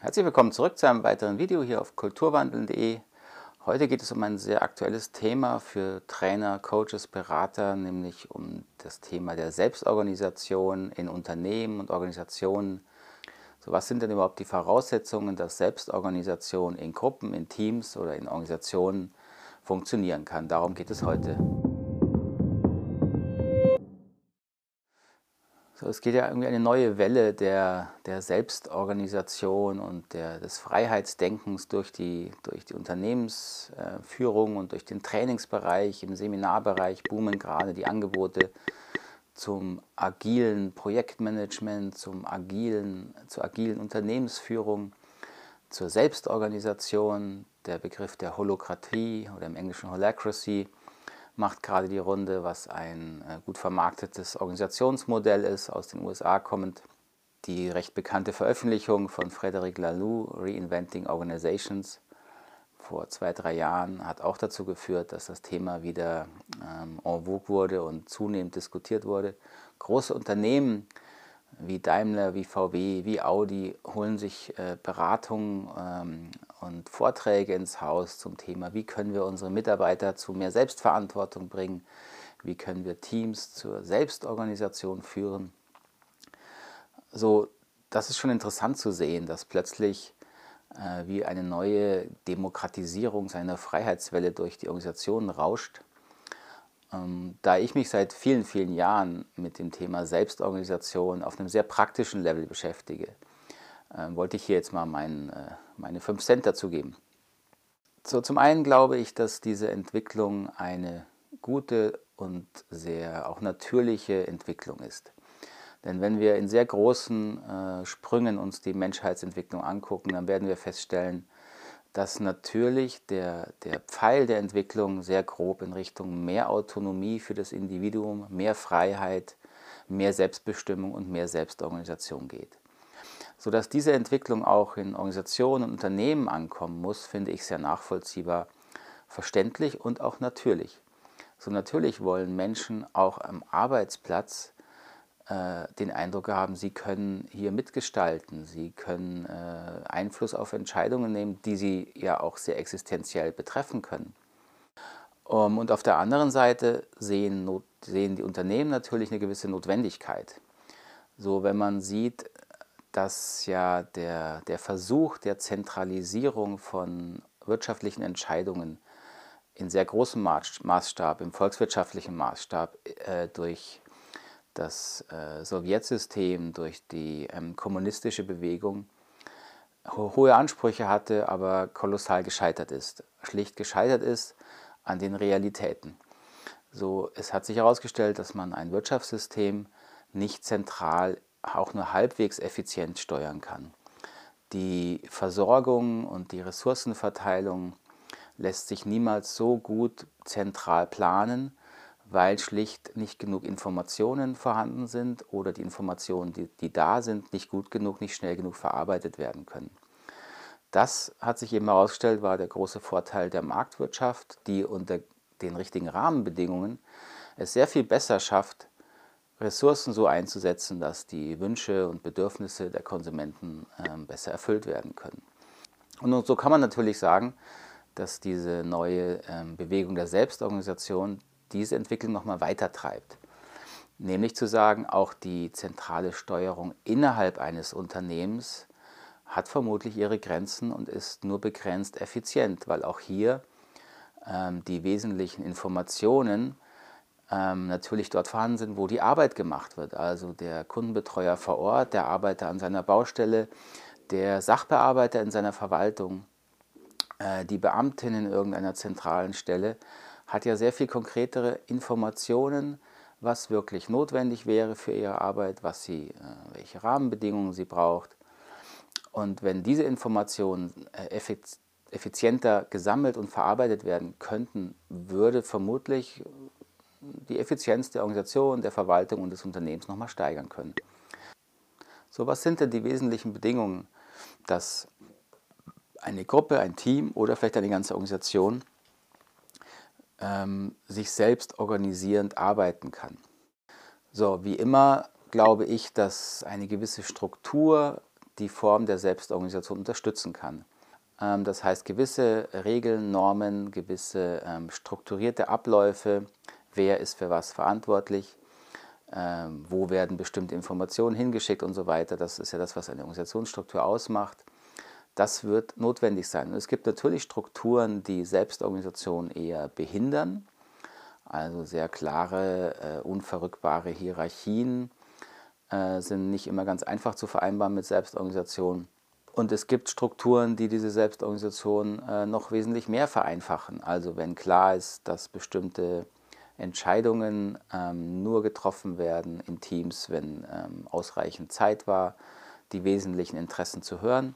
Herzlich willkommen zurück zu einem weiteren Video hier auf kulturwandeln.de. Heute geht es um ein sehr aktuelles Thema für Trainer, Coaches, Berater, nämlich um das Thema der Selbstorganisation in Unternehmen und Organisationen. So, was sind denn überhaupt die Voraussetzungen, dass Selbstorganisation in Gruppen, in Teams oder in Organisationen funktionieren kann? Darum geht es heute. So, es geht ja irgendwie eine neue Welle der, der Selbstorganisation und der, des Freiheitsdenkens durch die, durch die Unternehmensführung und durch den Trainingsbereich, im Seminarbereich boomen gerade die Angebote zum agilen Projektmanagement, zum agilen, zur agilen Unternehmensführung, zur Selbstorganisation, der Begriff der Holokratie oder im Englischen Holacracy macht gerade die Runde, was ein äh, gut vermarktetes Organisationsmodell ist, aus den USA kommend. Die recht bekannte Veröffentlichung von Frederic Laloux, Reinventing Organizations, vor zwei, drei Jahren, hat auch dazu geführt, dass das Thema wieder ähm, en vogue wurde und zunehmend diskutiert wurde. Große Unternehmen wie Daimler, wie VW, wie Audi holen sich äh, Beratungen ähm, und Vorträge ins Haus zum Thema, wie können wir unsere Mitarbeiter zu mehr Selbstverantwortung bringen, wie können wir Teams zur Selbstorganisation führen. So, das ist schon interessant zu sehen, dass plötzlich äh, wie eine neue Demokratisierung seiner Freiheitswelle durch die Organisationen rauscht ähm, da ich mich seit vielen, vielen Jahren mit dem Thema Selbstorganisation auf einem sehr praktischen Level beschäftige, ähm, wollte ich hier jetzt mal mein, äh, meine 5 Cent dazu geben. So, zum einen glaube ich, dass diese Entwicklung eine gute und sehr auch natürliche Entwicklung ist. Denn wenn wir in sehr großen äh, Sprüngen uns die Menschheitsentwicklung angucken, dann werden wir feststellen, dass natürlich der, der Pfeil der Entwicklung sehr grob in Richtung mehr Autonomie für das Individuum, mehr Freiheit, mehr Selbstbestimmung und mehr Selbstorganisation geht. Sodass diese Entwicklung auch in Organisationen und Unternehmen ankommen muss, finde ich sehr nachvollziehbar, verständlich und auch natürlich. So natürlich wollen Menschen auch am Arbeitsplatz äh, den Eindruck haben, sie können hier mitgestalten, sie können äh, Einfluss auf Entscheidungen nehmen, die sie ja auch sehr existenziell betreffen können. Um, und auf der anderen Seite sehen, sehen die Unternehmen natürlich eine gewisse Notwendigkeit. So, wenn man sieht, dass ja der, der Versuch der Zentralisierung von wirtschaftlichen Entscheidungen in sehr großem Maßstab, im volkswirtschaftlichen Maßstab äh, durch das äh, Sowjetsystem durch die ähm, kommunistische Bewegung ho hohe Ansprüche hatte, aber kolossal gescheitert ist. Schlicht gescheitert ist an den Realitäten. So, es hat sich herausgestellt, dass man ein Wirtschaftssystem nicht zentral, auch nur halbwegs effizient steuern kann. Die Versorgung und die Ressourcenverteilung lässt sich niemals so gut zentral planen, weil schlicht nicht genug Informationen vorhanden sind oder die Informationen, die, die da sind, nicht gut genug, nicht schnell genug verarbeitet werden können. Das hat sich eben herausgestellt, war der große Vorteil der Marktwirtschaft, die unter den richtigen Rahmenbedingungen es sehr viel besser schafft, Ressourcen so einzusetzen, dass die Wünsche und Bedürfnisse der Konsumenten äh, besser erfüllt werden können. Und so kann man natürlich sagen, dass diese neue äh, Bewegung der Selbstorganisation diese Entwicklung nochmal weiter treibt. Nämlich zu sagen, auch die zentrale Steuerung innerhalb eines Unternehmens hat vermutlich ihre Grenzen und ist nur begrenzt effizient, weil auch hier ähm, die wesentlichen Informationen ähm, natürlich dort vorhanden sind, wo die Arbeit gemacht wird. Also der Kundenbetreuer vor Ort, der Arbeiter an seiner Baustelle, der Sachbearbeiter in seiner Verwaltung, äh, die Beamtin in irgendeiner zentralen Stelle hat ja sehr viel konkretere Informationen, was wirklich notwendig wäre für ihre Arbeit, was sie, äh, welche Rahmenbedingungen sie braucht. Und wenn diese Informationen äh, effizienter gesammelt und verarbeitet werden könnten, würde vermutlich die Effizienz der Organisation, der Verwaltung und des Unternehmens nochmal steigern können. So, was sind denn die wesentlichen Bedingungen, dass eine Gruppe, ein Team oder vielleicht eine ganze Organisation ähm, sich selbst organisierend arbeiten kann. So, wie immer glaube ich, dass eine gewisse Struktur die Form der Selbstorganisation unterstützen kann. Ähm, das heißt, gewisse Regeln, Normen, gewisse ähm, strukturierte Abläufe, wer ist für was verantwortlich, ähm, wo werden bestimmte Informationen hingeschickt und so weiter. Das ist ja das, was eine Organisationsstruktur ausmacht. Das wird notwendig sein. Und es gibt natürlich Strukturen, die Selbstorganisation eher behindern, also sehr klare, äh, unverrückbare Hierarchien äh, sind nicht immer ganz einfach zu vereinbaren mit Selbstorganisation. Und es gibt Strukturen, die diese Selbstorganisation äh, noch wesentlich mehr vereinfachen. Also wenn klar ist, dass bestimmte Entscheidungen ähm, nur getroffen werden in Teams, wenn ähm, ausreichend Zeit war, die wesentlichen Interessen zu hören.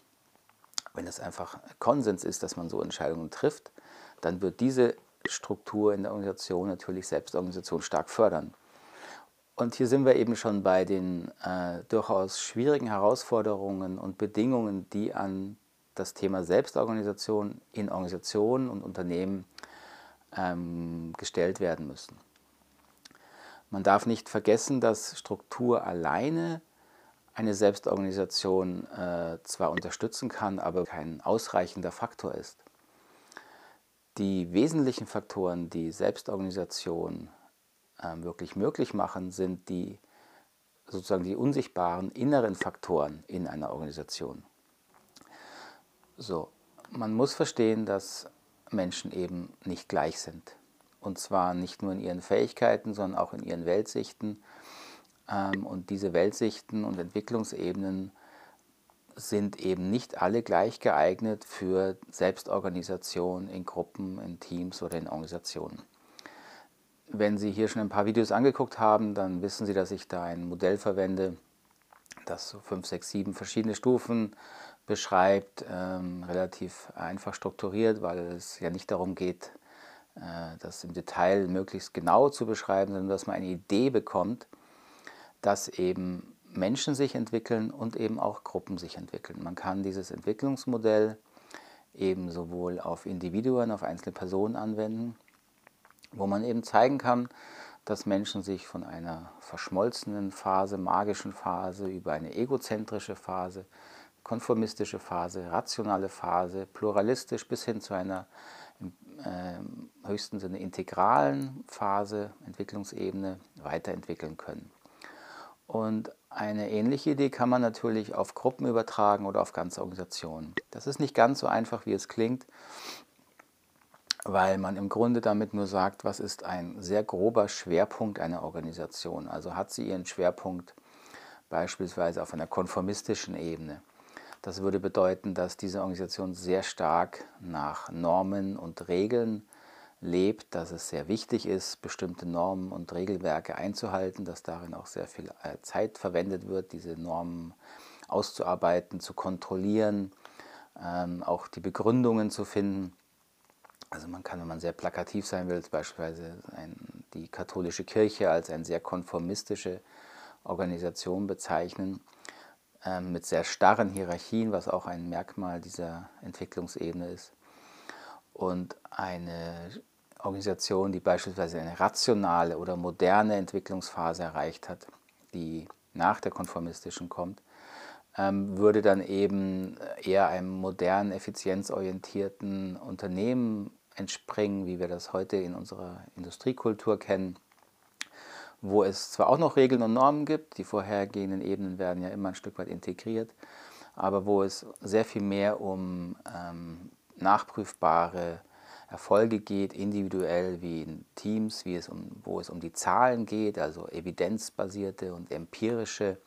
Wenn es einfach Konsens ist, dass man so Entscheidungen trifft, dann wird diese Struktur in der Organisation natürlich Selbstorganisation stark fördern. Und hier sind wir eben schon bei den äh, durchaus schwierigen Herausforderungen und Bedingungen, die an das Thema Selbstorganisation in Organisationen und Unternehmen ähm, gestellt werden müssen. Man darf nicht vergessen, dass Struktur alleine eine Selbstorganisation äh, zwar unterstützen kann, aber kein ausreichender Faktor ist. Die wesentlichen Faktoren, die Selbstorganisation ähm, wirklich möglich machen, sind die sozusagen die unsichtbaren inneren Faktoren in einer Organisation. So, man muss verstehen, dass Menschen eben nicht gleich sind. Und zwar nicht nur in ihren Fähigkeiten, sondern auch in ihren Weltsichten. Ähm, und diese Weltsichten und Entwicklungsebenen sind eben nicht alle gleich geeignet für Selbstorganisation in Gruppen, in Teams oder in Organisationen. Wenn Sie hier schon ein paar Videos angeguckt haben, dann wissen Sie, dass ich da ein Modell verwende, das so fünf, sechs, sieben verschiedene Stufen beschreibt, ähm, relativ einfach strukturiert, weil es ja nicht darum geht, äh, das im Detail möglichst genau zu beschreiben, sondern dass man eine Idee bekommt, dass eben Menschen sich entwickeln und eben auch Gruppen sich entwickeln. Man kann dieses Entwicklungsmodell eben sowohl auf Individuen, auf einzelne Personen anwenden, wo man eben zeigen kann, dass Menschen sich von einer verschmolzenen Phase, magischen Phase über eine egozentrische Phase, konformistische Phase, rationale Phase, pluralistisch bis hin zu einer im äh, höchsten Sinne integralen Phase, Entwicklungsebene weiterentwickeln können. Und eine ähnliche Idee kann man natürlich auf Gruppen übertragen oder auf ganze Organisationen. Das ist nicht ganz so einfach, wie es klingt weil man im Grunde damit nur sagt, was ist ein sehr grober Schwerpunkt einer Organisation. Also hat sie ihren Schwerpunkt beispielsweise auf einer konformistischen Ebene. Das würde bedeuten, dass diese Organisation sehr stark nach Normen und Regeln lebt, dass es sehr wichtig ist, bestimmte Normen und Regelwerke einzuhalten, dass darin auch sehr viel äh, Zeit verwendet wird, diese Normen auszuarbeiten, zu kontrollieren, ähm, auch die Begründungen zu finden. Also man kann, wenn man sehr plakativ sein will, beispielsweise ein, die katholische Kirche als eine sehr konformistische Organisation bezeichnen, äh, mit sehr starren Hierarchien, was auch ein Merkmal dieser Entwicklungsebene ist. Und eine Organisation, die beispielsweise eine rationale oder moderne Entwicklungsphase erreicht hat, die nach der konformistischen kommt, ähm, würde dann eben eher einem modernen, effizienzorientierten Unternehmen entspringen, wie wir das heute in unserer Industriekultur kennen, wo es zwar auch noch Regeln und Normen gibt, die vorhergehenden Ebenen werden ja immer ein Stück weit integriert, aber wo es sehr viel mehr um ähm, nachprüfbare Erfolge geht, individuell wie in Teams, wie es um, wo es um die Zahlen geht, also evidenzbasierte und empirische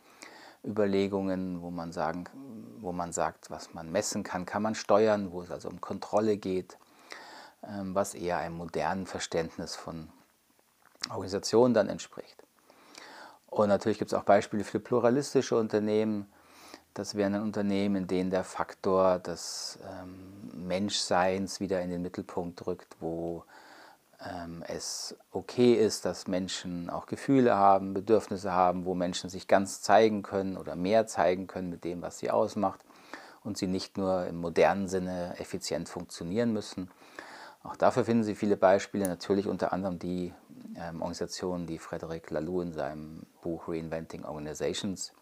Überlegungen, wo man, sagen, wo man sagt, was man messen kann, kann man steuern, wo es also um Kontrolle geht, ähm, was eher einem modernen Verständnis von Organisation dann entspricht. Und natürlich gibt es auch Beispiele für pluralistische Unternehmen. Das wären dann Unternehmen, in denen der Faktor des ähm, Menschseins wieder in den Mittelpunkt rückt, wo ähm, es okay ist, dass Menschen auch Gefühle haben, Bedürfnisse haben, wo Menschen sich ganz zeigen können oder mehr zeigen können mit dem, was sie ausmacht und sie nicht nur im modernen Sinne effizient funktionieren müssen, auch dafür finden Sie viele Beispiele, natürlich unter anderem die ähm, Organisation, die Frederic Laloux in seinem Buch Reinventing Organizations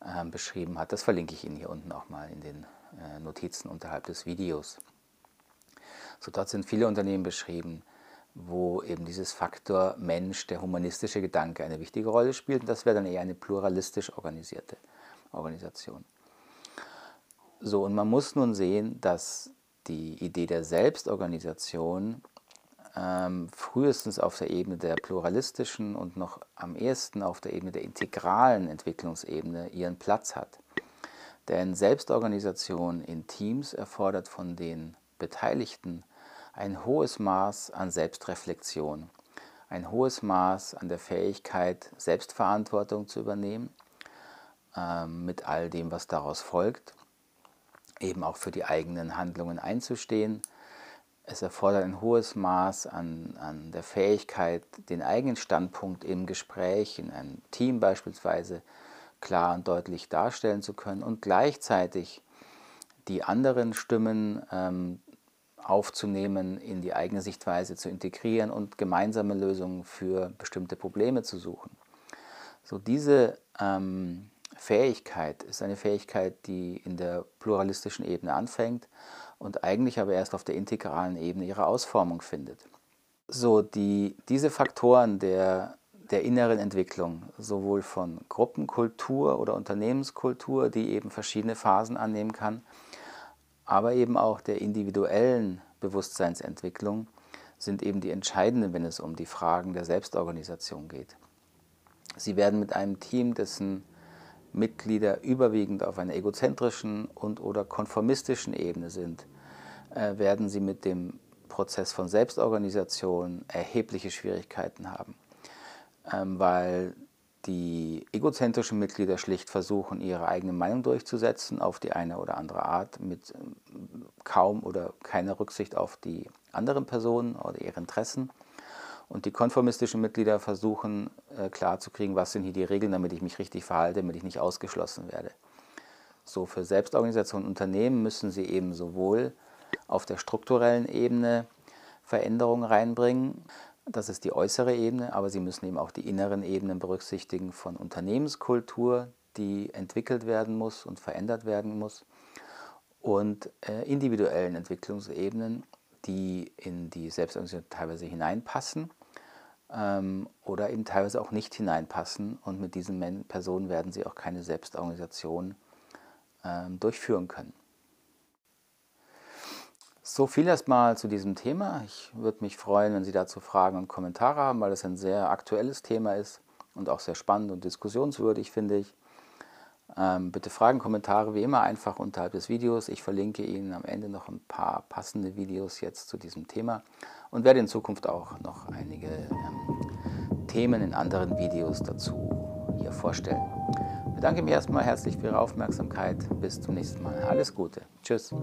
äh, beschrieben hat. Das verlinke ich Ihnen hier unten auch mal in den äh, Notizen unterhalb des Videos. So dort sind viele Unternehmen beschrieben, wo eben dieses Faktor Mensch, der humanistische Gedanke eine wichtige Rolle spielt. Und das wäre dann eher eine pluralistisch organisierte Organisation. So, und man muss nun sehen, dass die Idee der Selbstorganisation ähm, frühestens auf der Ebene der pluralistischen und noch am ehesten auf der Ebene der integralen Entwicklungsebene ihren Platz hat. Denn Selbstorganisation in Teams erfordert von den Beteiligten ein hohes Maß an Selbstreflexion, ein hohes Maß an der Fähigkeit, Selbstverantwortung zu übernehmen, äh, mit all dem, was daraus folgt, eben auch für die eigenen Handlungen einzustehen. Es erfordert ein hohes Maß an, an der Fähigkeit, den eigenen Standpunkt im Gespräch, in einem Team beispielsweise, klar und deutlich darstellen zu können und gleichzeitig die anderen Stimmen ähm, aufzunehmen, in die eigene Sichtweise zu integrieren und gemeinsame Lösungen für bestimmte Probleme zu suchen. So diese ähm, Fähigkeit ist eine Fähigkeit, die in der pluralistischen Ebene anfängt und eigentlich aber erst auf der integralen Ebene ihre Ausformung findet. So die, diese Faktoren der, der inneren Entwicklung, sowohl von Gruppenkultur oder Unternehmenskultur, die eben verschiedene Phasen annehmen kann, aber eben auch der individuellen Bewusstseinsentwicklung sind eben die entscheidenden, wenn es um die Fragen der Selbstorganisation geht. Sie werden mit einem Team, dessen Mitglieder überwiegend auf einer egozentrischen und oder konformistischen Ebene sind, äh, werden sie mit dem Prozess von Selbstorganisation erhebliche Schwierigkeiten haben, ähm, weil die egozentrischen Mitglieder schlicht versuchen, ihre eigene Meinung durchzusetzen, auf die eine oder andere Art, mit ähm, kaum oder keiner Rücksicht auf die anderen Personen oder ihre Interessen. Und die konformistischen Mitglieder versuchen äh, klarzukriegen, was sind hier die Regeln, damit ich mich richtig verhalte, damit ich nicht ausgeschlossen werde. So für Selbstorganisation und Unternehmen müssen sie eben sowohl auf der strukturellen Ebene Veränderungen reinbringen, das ist die äußere Ebene, aber Sie müssen eben auch die inneren Ebenen berücksichtigen von Unternehmenskultur, die entwickelt werden muss und verändert werden muss, und äh, individuellen Entwicklungsebenen, die in die Selbstorganisation teilweise hineinpassen ähm, oder eben teilweise auch nicht hineinpassen. Und mit diesen Men Personen werden Sie auch keine Selbstorganisation ähm, durchführen können. So viel erstmal zu diesem Thema. Ich würde mich freuen, wenn Sie dazu Fragen und Kommentare haben, weil das ein sehr aktuelles Thema ist und auch sehr spannend und diskussionswürdig, finde ich. Ähm, bitte Fragen, Kommentare wie immer einfach unterhalb des Videos. Ich verlinke Ihnen am Ende noch ein paar passende Videos jetzt zu diesem Thema und werde in Zukunft auch noch einige ähm, Themen in anderen Videos dazu hier vorstellen. Ich bedanke mich erstmal herzlich für Ihre Aufmerksamkeit. Bis zum nächsten Mal. Alles Gute. Tschüss.